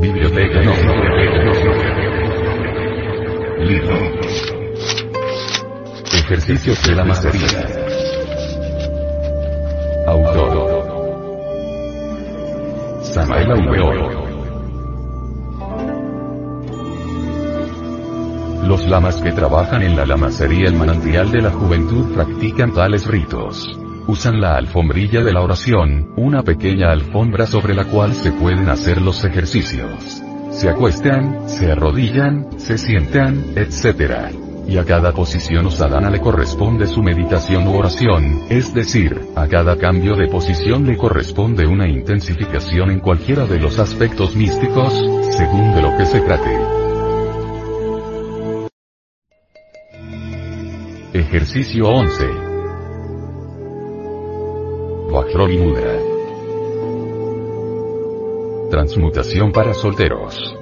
Biblioteca no. Libro. Ejercicios de la mastería. Autor. Samael Aumeoro. Los lamas que trabajan en la lamacería el manantial de la juventud practican tales ritos. Usan la alfombrilla de la oración, una pequeña alfombra sobre la cual se pueden hacer los ejercicios. Se acuestan, se arrodillan, se sientan, etc. Y a cada posición o sadhana le corresponde su meditación u oración, es decir, a cada cambio de posición le corresponde una intensificación en cualquiera de los aspectos místicos, según de lo que se trate. Ejercicio 11. Vajroli Mudra. Transmutación para solteros.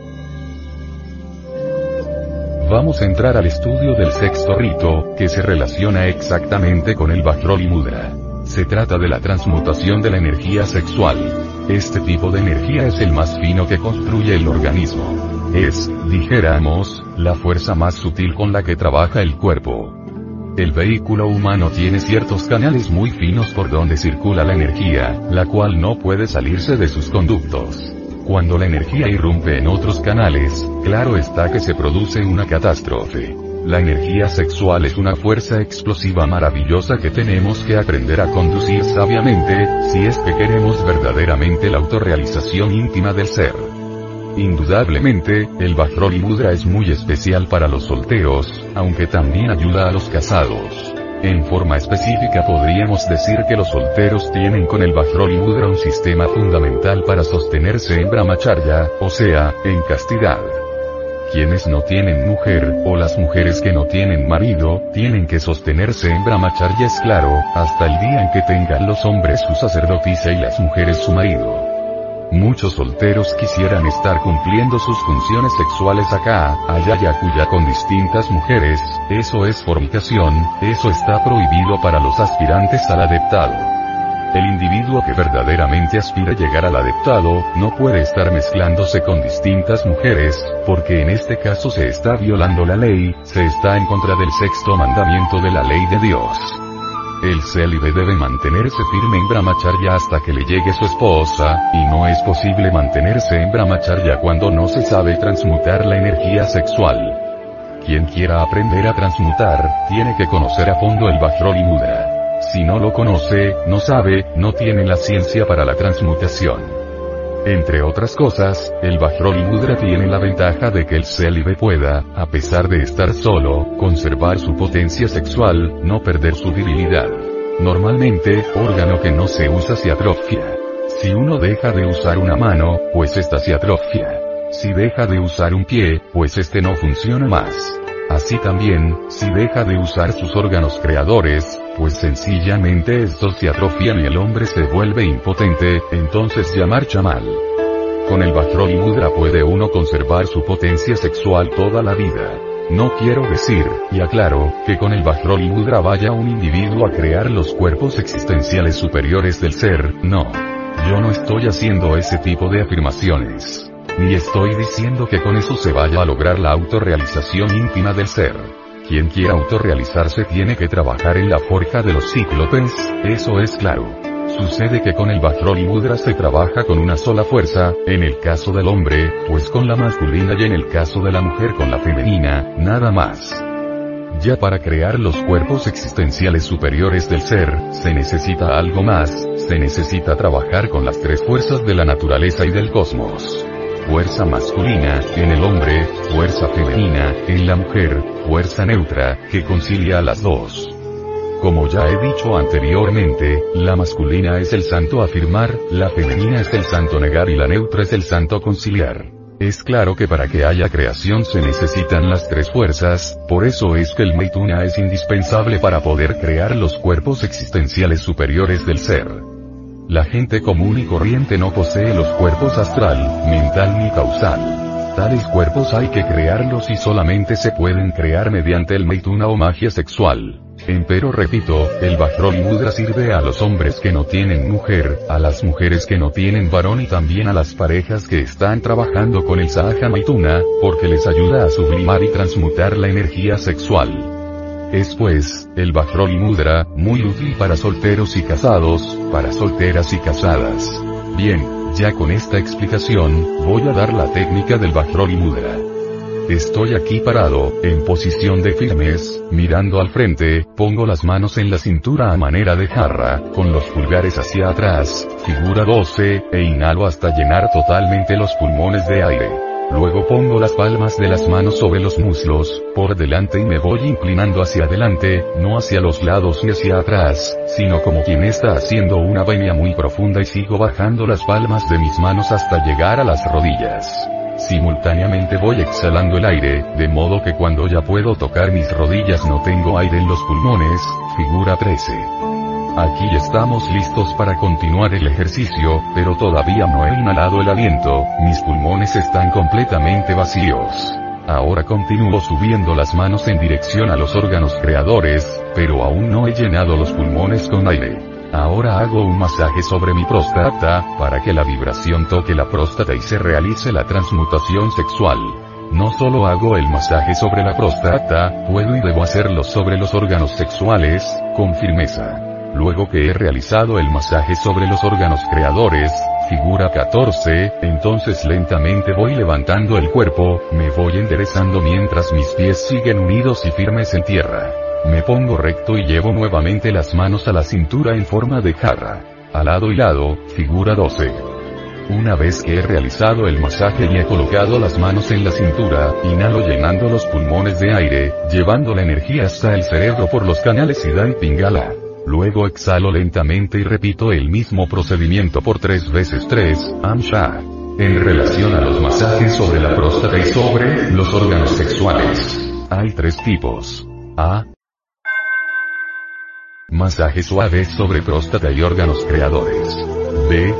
Vamos a entrar al estudio del sexto rito, que se relaciona exactamente con el Vajroli Mudra. Se trata de la transmutación de la energía sexual. Este tipo de energía es el más fino que construye el organismo. Es, dijéramos, la fuerza más sutil con la que trabaja el cuerpo. El vehículo humano tiene ciertos canales muy finos por donde circula la energía, la cual no puede salirse de sus conductos. Cuando la energía irrumpe en otros canales, claro está que se produce una catástrofe. La energía sexual es una fuerza explosiva maravillosa que tenemos que aprender a conducir sabiamente, si es que queremos verdaderamente la autorrealización íntima del ser. Indudablemente, el Vajroli Mudra es muy especial para los solteros, aunque también ayuda a los casados. En forma específica podríamos decir que los solteros tienen con el Vajroli Mudra un sistema fundamental para sostenerse en Brahmacharya, o sea, en castidad. Quienes no tienen mujer, o las mujeres que no tienen marido, tienen que sostenerse en Brahmacharya es claro, hasta el día en que tengan los hombres su sacerdotisa y las mujeres su marido. Muchos solteros quisieran estar cumpliendo sus funciones sexuales acá, allá y acuya con distintas mujeres, eso es fornicación, eso está prohibido para los aspirantes al adeptado. El individuo que verdaderamente aspira a llegar al adeptado, no puede estar mezclándose con distintas mujeres, porque en este caso se está violando la ley, se está en contra del sexto mandamiento de la ley de Dios. El célibe debe mantenerse firme en Brahmacharya hasta que le llegue su esposa, y no es posible mantenerse en Brahmacharya cuando no se sabe transmutar la energía sexual. Quien quiera aprender a transmutar, tiene que conocer a fondo el Vajroli Mudra. Si no lo conoce, no sabe, no tiene la ciencia para la transmutación. Entre otras cosas, el Vajroli Mudra tiene la ventaja de que el célibe pueda, a pesar de estar solo, conservar su potencia sexual, no perder su virilidad. Normalmente, órgano que no se usa se atrofia. Si uno deja de usar una mano, pues esta se atrofia. Si deja de usar un pie, pues este no funciona más. Así también, si deja de usar sus órganos creadores, pues sencillamente estos se atrofian y el hombre se vuelve impotente, entonces ya marcha mal. Con el Vajroli Mudra puede uno conservar su potencia sexual toda la vida. No quiero decir, y aclaro, que con el Vajroli Mudra vaya un individuo a crear los cuerpos existenciales superiores del ser, no. Yo no estoy haciendo ese tipo de afirmaciones. Ni estoy diciendo que con eso se vaya a lograr la autorrealización íntima del ser. Quien quiera autorrealizarse tiene que trabajar en la forja de los cíclopes, eso es claro. Sucede que con el Vajroli Mudra se trabaja con una sola fuerza, en el caso del hombre, pues con la masculina y en el caso de la mujer con la femenina, nada más. Ya para crear los cuerpos existenciales superiores del ser, se necesita algo más, se necesita trabajar con las tres fuerzas de la naturaleza y del cosmos fuerza masculina, en el hombre, fuerza femenina, en la mujer, fuerza neutra, que concilia a las dos. Como ya he dicho anteriormente, la masculina es el santo afirmar, la femenina es el santo negar y la neutra es el santo conciliar. Es claro que para que haya creación se necesitan las tres fuerzas, por eso es que el Maituna es indispensable para poder crear los cuerpos existenciales superiores del ser. La gente común y corriente no posee los cuerpos astral, mental ni causal. Tales cuerpos hay que crearlos y solamente se pueden crear mediante el Meituna o magia sexual. Empero repito, el Bajrol Mudra sirve a los hombres que no tienen mujer, a las mujeres que no tienen varón y también a las parejas que están trabajando con el Sahaja Maituna, porque les ayuda a sublimar y transmutar la energía sexual. Es pues, el Bajrol Mudra, muy útil para solteros y casados, para solteras y casadas. Bien, ya con esta explicación, voy a dar la técnica del Bajrol Mudra. Estoy aquí parado, en posición de firmes, mirando al frente, pongo las manos en la cintura a manera de jarra, con los pulgares hacia atrás, figura 12, e inhalo hasta llenar totalmente los pulmones de aire. Luego pongo las palmas de las manos sobre los muslos, por delante y me voy inclinando hacia adelante, no hacia los lados ni hacia atrás, sino como quien está haciendo una venia muy profunda y sigo bajando las palmas de mis manos hasta llegar a las rodillas. Simultáneamente voy exhalando el aire, de modo que cuando ya puedo tocar mis rodillas no tengo aire en los pulmones, figura 13. Aquí estamos listos para continuar el ejercicio, pero todavía no he inhalado el aliento, mis pulmones están completamente vacíos. Ahora continúo subiendo las manos en dirección a los órganos creadores, pero aún no he llenado los pulmones con aire. Ahora hago un masaje sobre mi próstata, para que la vibración toque la próstata y se realice la transmutación sexual. No solo hago el masaje sobre la próstata, puedo y debo hacerlo sobre los órganos sexuales, con firmeza. Luego que he realizado el masaje sobre los órganos creadores, figura 14, entonces lentamente voy levantando el cuerpo, me voy enderezando mientras mis pies siguen unidos y firmes en tierra. Me pongo recto y llevo nuevamente las manos a la cintura en forma de jarra. Al lado y lado, figura 12. Una vez que he realizado el masaje y he colocado las manos en la cintura, inhalo llenando los pulmones de aire, llevando la energía hasta el cerebro por los canales Siddha y Pingala. Luego exhalo lentamente y repito el mismo procedimiento por tres veces tres, Amsha. En relación a los masajes sobre la próstata y sobre los órganos sexuales. Hay tres tipos. A. Masaje suave sobre próstata y órganos creadores. B.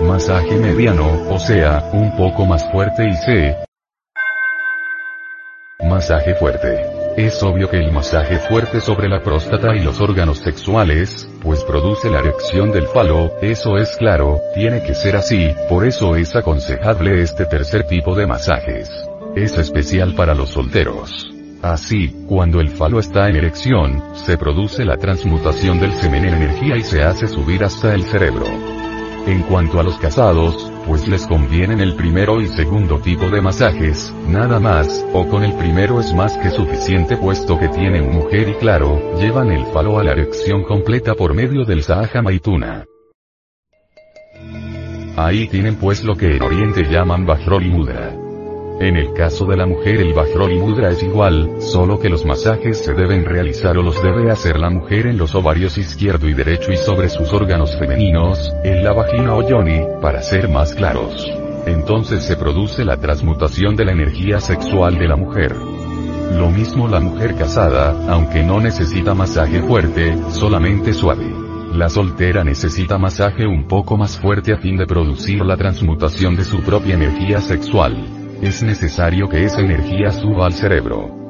Masaje mediano, o sea, un poco más fuerte y C. Masaje fuerte. Es obvio que el masaje fuerte sobre la próstata y los órganos sexuales, pues produce la erección del falo, eso es claro, tiene que ser así, por eso es aconsejable este tercer tipo de masajes. Es especial para los solteros. Así, cuando el falo está en erección, se produce la transmutación del semen en energía y se hace subir hasta el cerebro. En cuanto a los casados, pues les convienen el primero y segundo tipo de masajes, nada más, o con el primero es más que suficiente puesto que tienen mujer y claro, llevan el falo a la erección completa por medio del Sahaja Maituna. Ahí tienen pues lo que en Oriente llaman Bajrol y Mudra. En el caso de la mujer el Bajrol Mudra es igual, solo que los masajes se deben realizar o los debe hacer la mujer en los ovarios izquierdo y derecho y sobre sus órganos femeninos, en la vagina o yoni, para ser más claros. Entonces se produce la transmutación de la energía sexual de la mujer. Lo mismo la mujer casada, aunque no necesita masaje fuerte, solamente suave. La soltera necesita masaje un poco más fuerte a fin de producir la transmutación de su propia energía sexual es necesario que esa energía suba al cerebro.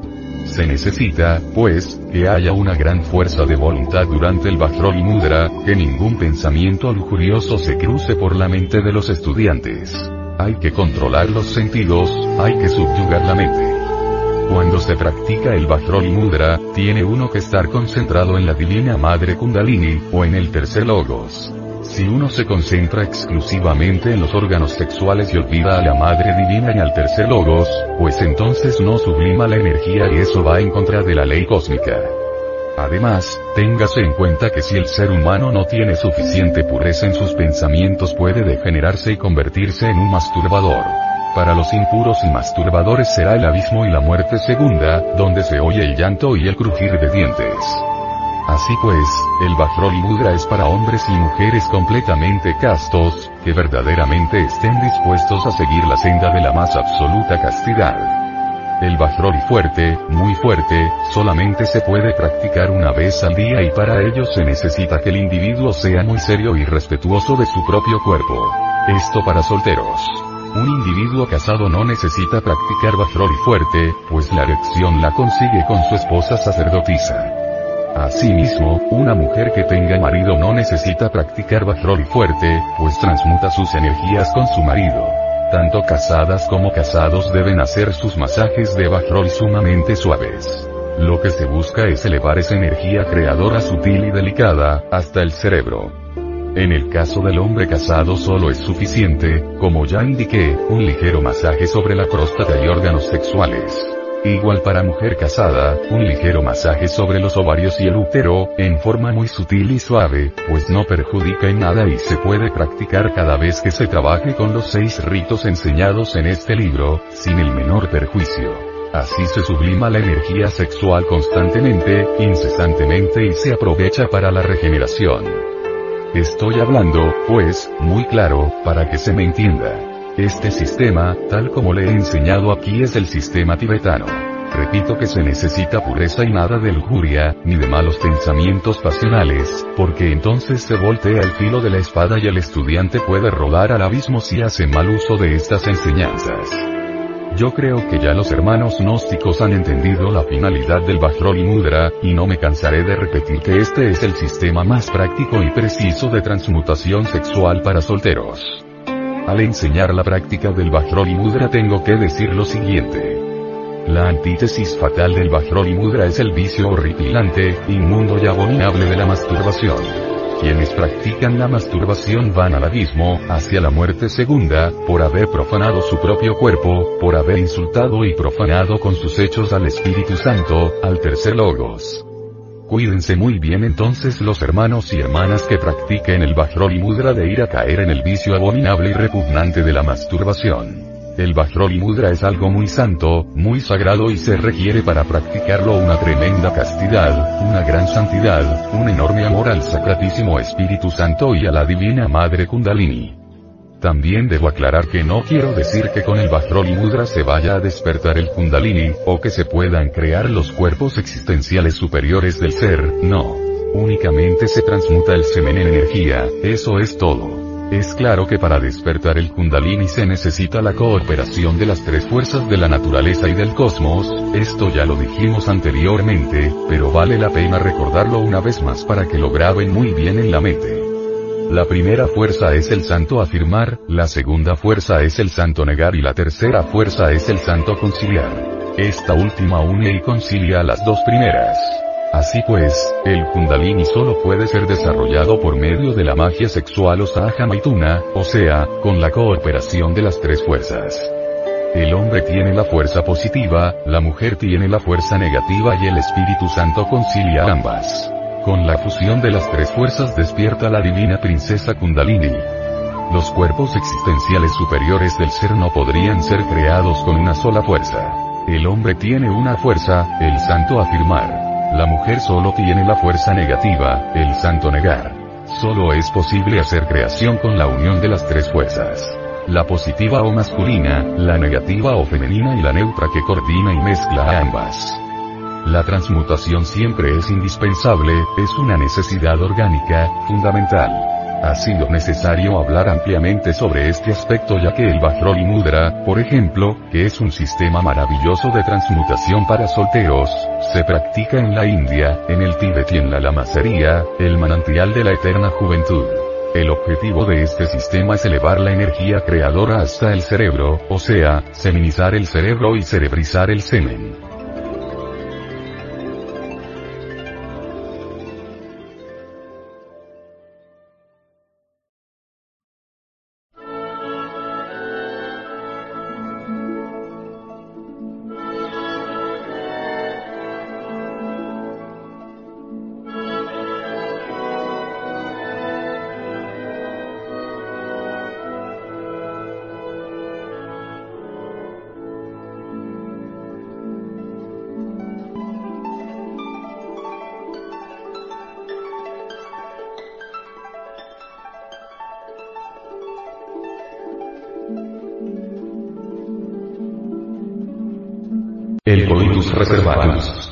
Se necesita, pues, que haya una gran fuerza de voluntad durante el Bajrol Mudra, que ningún pensamiento lujurioso se cruce por la mente de los estudiantes. Hay que controlar los sentidos, hay que subyugar la mente. Cuando se practica el Bajrol Mudra, tiene uno que estar concentrado en la Divina Madre Kundalini, o en el tercer Logos. Si uno se concentra exclusivamente en los órganos sexuales y olvida a la Madre Divina y al tercer logos, pues entonces no sublima la energía y eso va en contra de la ley cósmica. Además, téngase en cuenta que si el ser humano no tiene suficiente pureza en sus pensamientos puede degenerarse y convertirse en un masturbador. Para los impuros y masturbadores será el abismo y la muerte segunda, donde se oye el llanto y el crujir de dientes. Así pues, el Bajrol Mudra es para hombres y mujeres completamente castos, que verdaderamente estén dispuestos a seguir la senda de la más absoluta castidad. El Bajrol fuerte, muy fuerte, solamente se puede practicar una vez al día y para ello se necesita que el individuo sea muy serio y respetuoso de su propio cuerpo. Esto para solteros. un individuo casado no necesita practicar Bajroli fuerte, pues la erección la consigue con su esposa sacerdotisa. Asimismo, una mujer que tenga marido no necesita practicar Bajroli fuerte, pues transmuta sus energías con su marido. Tanto casadas como casados deben hacer sus masajes de Bajrol sumamente suaves. Lo que se busca es elevar esa energía creadora sutil y delicada, hasta el cerebro. En el caso del hombre casado solo es suficiente, como ya indiqué, un ligero masaje sobre la próstata y órganos sexuales. Igual para mujer casada, un ligero masaje sobre los ovarios y el útero, en forma muy sutil y suave, pues no perjudica en nada y se puede practicar cada vez que se trabaje con los seis ritos enseñados en este libro, sin el menor perjuicio. Así se sublima la energía sexual constantemente, incesantemente y se aprovecha para la regeneración. Estoy hablando, pues, muy claro, para que se me entienda. Este sistema, tal como le he enseñado aquí es el sistema tibetano. Repito que se necesita pureza y nada de lujuria, ni de malos pensamientos pasionales, porque entonces se voltea el filo de la espada y el estudiante puede rodar al abismo si hace mal uso de estas enseñanzas. Yo creo que ya los hermanos gnósticos han entendido la finalidad del Bajrol Mudra, y no me cansaré de repetir que este es el sistema más práctico y preciso de transmutación sexual para solteros. Al enseñar la práctica del Bajrol y Mudra tengo que decir lo siguiente. La antítesis fatal del Bajrol y Mudra es el vicio horripilante, inmundo y abominable de la masturbación. Quienes practican la masturbación van al abismo, hacia la muerte segunda, por haber profanado su propio cuerpo, por haber insultado y profanado con sus hechos al Espíritu Santo, al tercer logos. Cuídense muy bien entonces los hermanos y hermanas que practiquen el Bajrol y Mudra de ir a caer en el vicio abominable y repugnante de la masturbación. El Bajrol Mudra es algo muy santo, muy sagrado y se requiere para practicarlo una tremenda castidad, una gran santidad, un enorme amor al Sacratísimo Espíritu Santo y a la Divina Madre Kundalini. También debo aclarar que no quiero decir que con el Bajrol Mudra se vaya a despertar el Kundalini, o que se puedan crear los cuerpos existenciales superiores del ser, no. Únicamente se transmuta el semen en energía, eso es todo. Es claro que para despertar el kundalini se necesita la cooperación de las tres fuerzas de la naturaleza y del cosmos, esto ya lo dijimos anteriormente, pero vale la pena recordarlo una vez más para que lo graben muy bien en la mente. La primera fuerza es el santo afirmar, la segunda fuerza es el santo negar y la tercera fuerza es el santo conciliar. Esta última une y concilia a las dos primeras. Así pues, el kundalini solo puede ser desarrollado por medio de la magia sexual o saha maituna, o sea, con la cooperación de las tres fuerzas. El hombre tiene la fuerza positiva, la mujer tiene la fuerza negativa y el Espíritu Santo concilia ambas. Con la fusión de las tres fuerzas despierta la divina princesa Kundalini. Los cuerpos existenciales superiores del ser no podrían ser creados con una sola fuerza. El hombre tiene una fuerza, el santo afirmar. La mujer solo tiene la fuerza negativa, el santo negar. Solo es posible hacer creación con la unión de las tres fuerzas. La positiva o masculina, la negativa o femenina y la neutra que coordina y mezcla a ambas. La transmutación siempre es indispensable, es una necesidad orgánica, fundamental. Ha sido necesario hablar ampliamente sobre este aspecto ya que el Bajrol Mudra, por ejemplo, que es un sistema maravilloso de transmutación para solteros, se practica en la India, en el Tíbet y en la Lamasería, el manantial de la eterna juventud. El objetivo de este sistema es elevar la energía creadora hasta el cerebro, o sea, seminizar el cerebro y cerebrizar el semen. El coitus reservatus.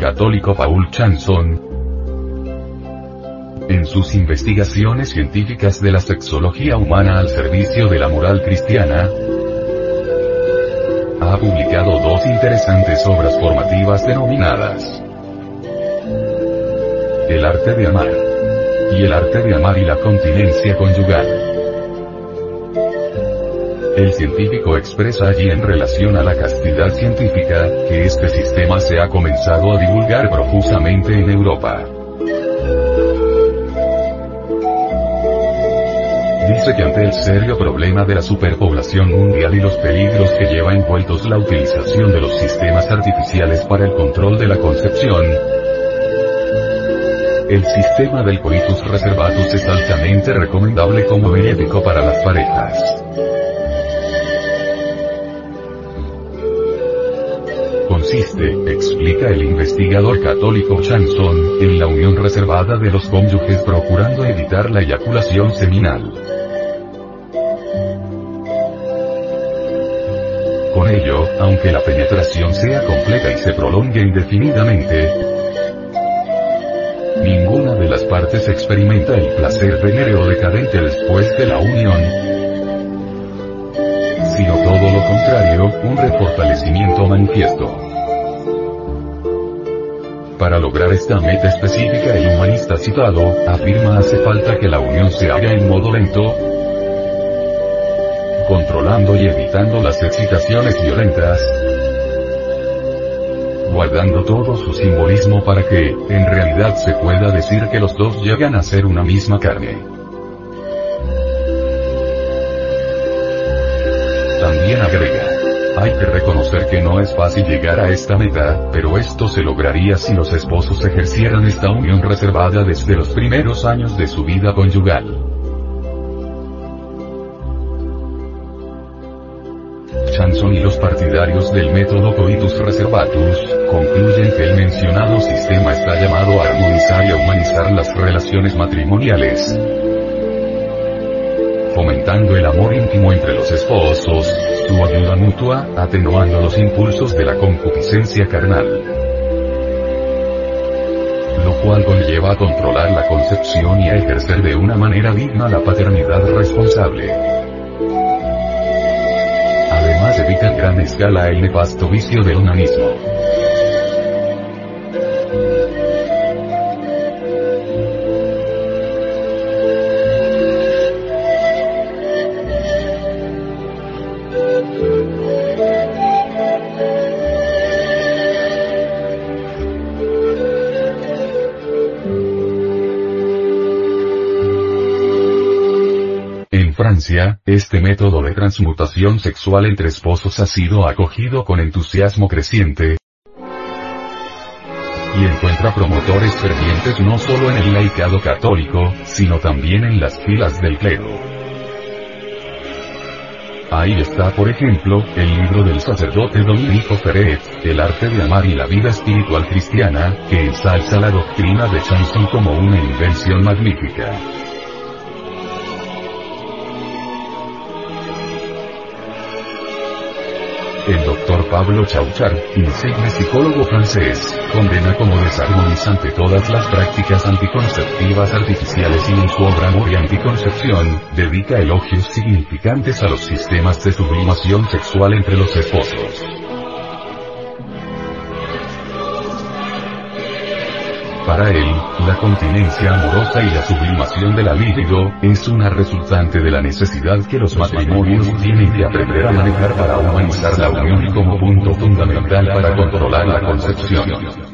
Católico Paul Chanson, en sus investigaciones científicas de la sexología humana al servicio de la moral cristiana, ha publicado dos interesantes obras formativas denominadas El arte de amar y El arte de amar y la continencia conyugal. El científico expresa allí en relación a la castidad científica, que este sistema se ha comenzado a divulgar profusamente en Europa. dice que ante el serio problema de la superpoblación mundial y los peligros que lleva envueltos la utilización de los sistemas artificiales para el control de la concepción, el sistema del coitus reservatus es altamente recomendable como médico para las parejas. Consiste, explica el investigador católico Chanson, en la unión reservada de los cónyuges procurando evitar la eyaculación seminal. Con ello, aunque la penetración sea completa y se prolongue indefinidamente, ninguna de las partes experimenta el placer venéreo decadente después de la unión, sino todo lo contrario, un refortalecimiento manifiesto. Para lograr esta meta específica el humanista citado, afirma hace falta que la unión se haga en modo lento, controlando y evitando las excitaciones violentas, guardando todo su simbolismo para que, en realidad se pueda decir que los dos llegan a ser una misma carne. También agrega, hay que reconocer que no es fácil llegar a esta meta, pero esto se lograría si los esposos ejercieran esta unión reservada desde los primeros años de su vida conyugal. Chanson y los partidarios del método coitus reservatus, concluyen que el mencionado sistema está llamado a armonizar y a humanizar las relaciones matrimoniales, fomentando el amor íntimo entre los esposos, ayuda mutua, atenuando los impulsos de la concupiscencia carnal lo cual conlleva a controlar la concepción y a ejercer de una manera digna la paternidad responsable evita en gran escala el nefasto vicio del onanismo. Este método de transmutación sexual entre esposos ha sido acogido con entusiasmo creciente, y encuentra promotores fervientes no solo en el laicado católico, sino también en las filas del clero. Ahí está por ejemplo, el libro del sacerdote Dominico Ferret, El arte de amar y la vida espiritual cristiana, que ensalza la doctrina de Chanson como una invención magnífica. Doctor Pablo Chauchar, insigne psicólogo francés, condena como desarmonizante todas las prácticas anticonceptivas artificiales y en su obra Amor Anticoncepción, dedica elogios significantes a los sistemas de sublimación sexual entre los esposos. Para él, la continencia amorosa y la sublimación de la libido, es una resultante de la necesidad que los matrimonios tienen que aprender a manejar para humanizar la unión como punto fundamental para controlar la concepción.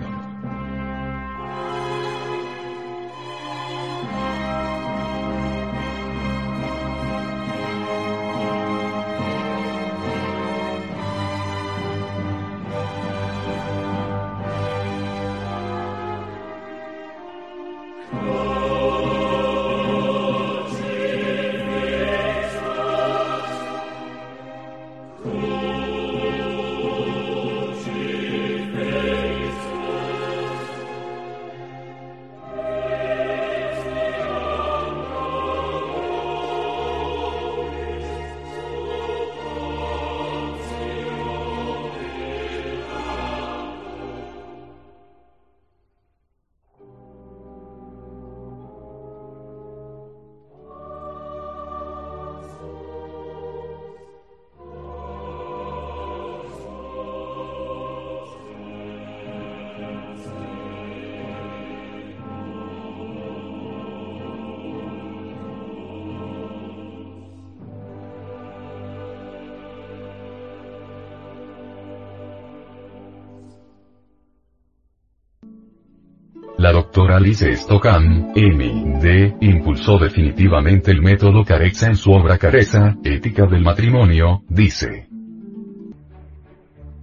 La doctora Alice Stockham, M.D., impulsó definitivamente el método Carexa en su obra Careza, Ética del Matrimonio, dice.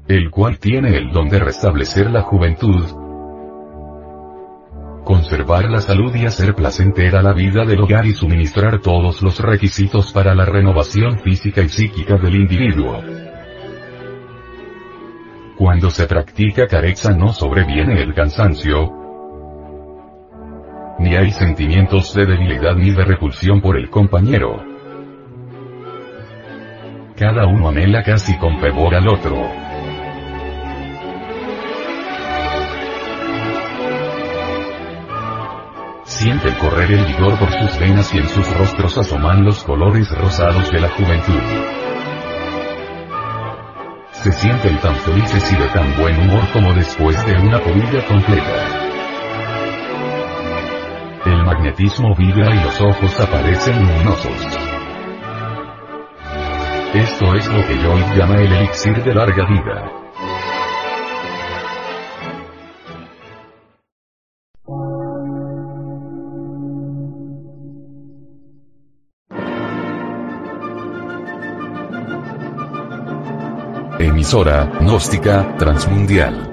El cual tiene el don de restablecer la juventud, conservar la salud y hacer placentera la vida del hogar y suministrar todos los requisitos para la renovación física y psíquica del individuo. Cuando se practica carexa no sobreviene el cansancio, ni hay sentimientos de debilidad ni de repulsión por el compañero. Cada uno anhela casi con fervor al otro. Siente correr el vigor por sus venas y en sus rostros asoman los colores rosados de la juventud. Se sienten tan felices y de tan buen humor como después de una comida completa. Magnetismo vibra y los ojos aparecen luminosos. Esto es lo que Joyce llama el elixir de larga vida. Emisora, gnóstica, transmundial.